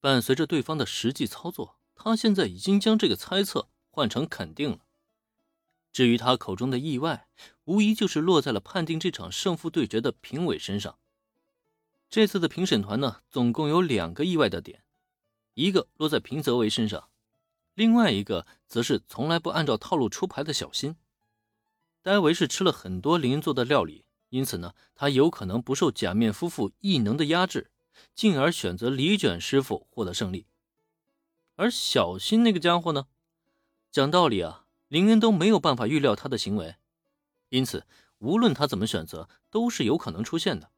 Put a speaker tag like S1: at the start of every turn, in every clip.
S1: 伴随着对方的实际操作，他现在已经将这个猜测换成肯定了。至于他口中的意外，无疑就是落在了判定这场胜负对决的评委身上。这次的评审团呢，总共有两个意外的点，一个落在平泽唯身上，另外一个则是从来不按照套路出牌的小新。戴维是吃了很多林做的料理，因此呢，他有可能不受假面夫妇异能的压制，进而选择李卷师傅获得胜利。而小新那个家伙呢，讲道理啊。林恩都没有办法预料他的行为，因此无论他怎么选择，都是有可能出现的。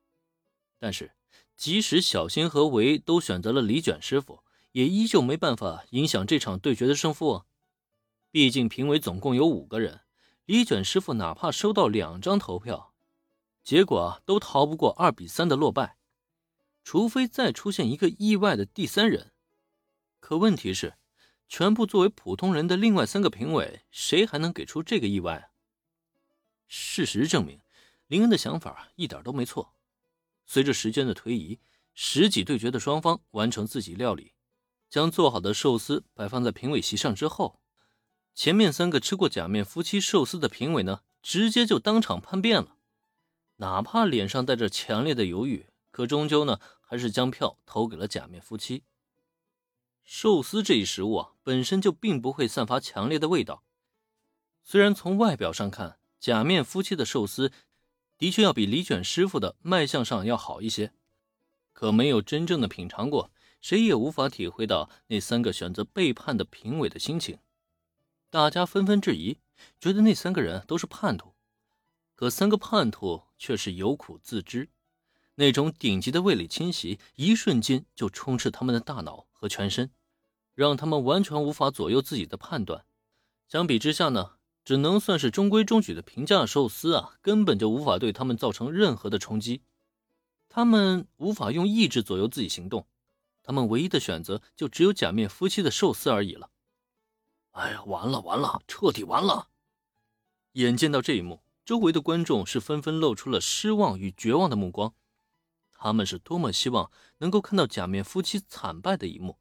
S1: 但是，即使小新和维都选择了李卷师傅，也依旧没办法影响这场对决的胜负。毕竟评委总共有五个人，李卷师傅哪怕收到两张投票，结果都逃不过二比三的落败。除非再出现一个意外的第三人，可问题是。全部作为普通人的另外三个评委，谁还能给出这个意外？事实证明，林恩的想法一点都没错。随着时间的推移，十几对决的双方完成自己料理，将做好的寿司摆放在评委席上之后，前面三个吃过假面夫妻寿司的评委呢，直接就当场叛变了。哪怕脸上带着强烈的犹豫，可终究呢，还是将票投给了假面夫妻。寿司这一食物啊，本身就并不会散发强烈的味道。虽然从外表上看，假面夫妻的寿司的确要比李卷师傅的卖相上要好一些，可没有真正的品尝过，谁也无法体会到那三个选择背叛的评委的心情。大家纷纷质疑，觉得那三个人都是叛徒。可三个叛徒却是有苦自知，那种顶级的味蕾侵袭，一瞬间就充斥他们的大脑。和全身，让他们完全无法左右自己的判断。相比之下呢，只能算是中规中矩的平价寿司啊，根本就无法对他们造成任何的冲击。他们无法用意志左右自己行动，他们唯一的选择就只有假面夫妻的寿司而已了。哎呀，完了完了，彻底完了！眼见到这一幕，周围的观众是纷纷露出了失望与绝望的目光。他们是多么希望能够看到假面夫妻惨败的一幕，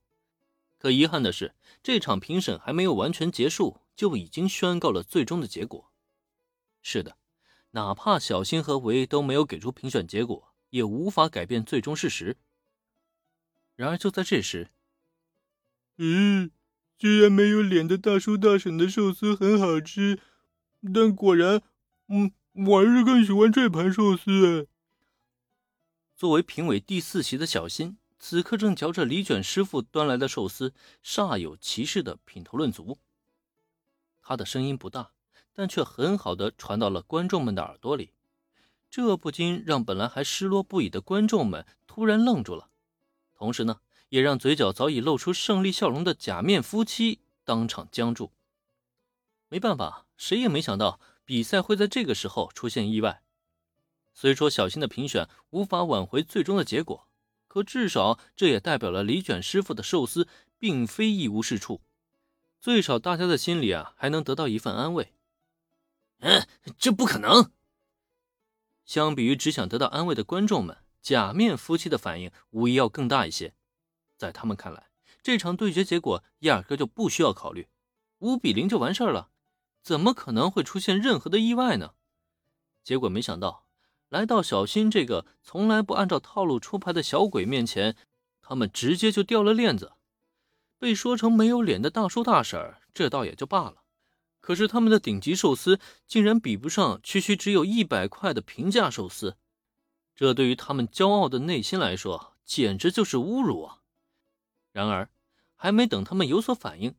S1: 可遗憾的是，这场评审还没有完全结束，就已经宣告了最终的结果。是的，哪怕小新和维都没有给出评选结果，也无法改变最终事实。然而就在这时，
S2: 嗯，虽然没有脸的大叔大婶的寿司很好吃，但果然，嗯，我还是更喜欢这盘寿司。
S1: 作为评委第四席的小新，此刻正嚼着李卷师傅端来的寿司，煞有其事的品头论足。他的声音不大，但却很好的传到了观众们的耳朵里，这不禁让本来还失落不已的观众们突然愣住了，同时呢，也让嘴角早已露出胜利笑容的假面夫妻当场僵住。没办法，谁也没想到比赛会在这个时候出现意外。虽说小新的评选无法挽回最终的结果，可至少这也代表了李卷师傅的寿司并非一无是处，最少大家的心里啊还能得到一份安慰。
S3: 嗯，这不可能。
S1: 相比于只想得到安慰的观众们，假面夫妻的反应无疑要更大一些。在他们看来，这场对决结果压根就不需要考虑，五比零就完事儿了，怎么可能会出现任何的意外呢？结果没想到。来到小新这个从来不按照套路出牌的小鬼面前，他们直接就掉了链子。被说成没有脸的大叔大婶儿，这倒也就罢了。可是他们的顶级寿司竟然比不上区区只有一百块的平价寿司，这对于他们骄傲的内心来说，简直就是侮辱啊！然而，还没等他们有所反应，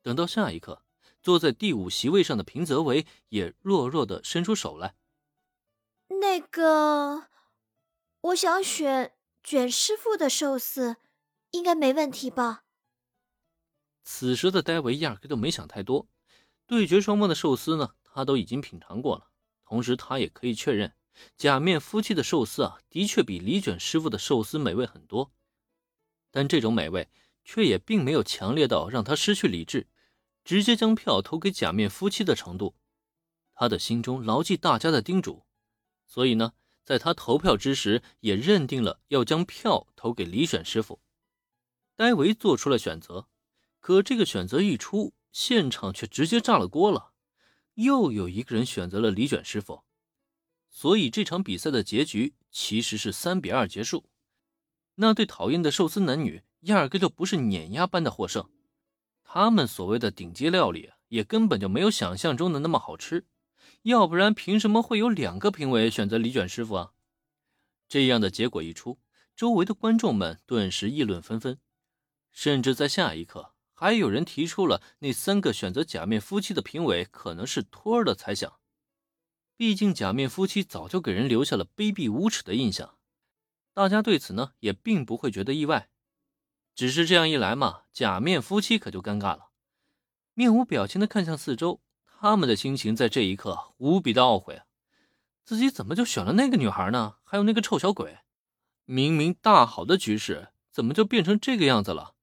S1: 等到下一刻，坐在第五席位上的平泽唯也弱弱的伸出手来。
S4: 那个，我想选卷师傅的寿司，应该没问题吧？
S1: 此时的戴维压根就没想太多，对决双方的寿司呢，他都已经品尝过了。同时，他也可以确认，假面夫妻的寿司啊，的确比李卷师傅的寿司美味很多。但这种美味却也并没有强烈到让他失去理智，直接将票投给假面夫妻的程度。他的心中牢记大家的叮嘱。所以呢，在他投票之时，也认定了要将票投给李选师傅。戴维做出了选择，可这个选择一出，现场却直接炸了锅了。又有一个人选择了李卷师傅，所以这场比赛的结局其实是三比二结束。那对讨厌的寿司男女压根就不是碾压般的获胜，他们所谓的顶级料理也根本就没有想象中的那么好吃，要不然凭什么会有两个评委选择李卷师傅啊？这样的结果一出，周围的观众们顿时议论纷纷，甚至在下一刻，还有人提出了那三个选择假面夫妻的评委可能是托儿的猜想。毕竟假面夫妻早就给人留下了卑鄙无耻的印象。大家对此呢也并不会觉得意外，只是这样一来嘛，假面夫妻可就尴尬了，面无表情的看向四周，他们的心情在这一刻无比的懊悔，自己怎么就选了那个女孩呢？还有那个臭小鬼，明明大好的局势，怎么就变成这个样子了？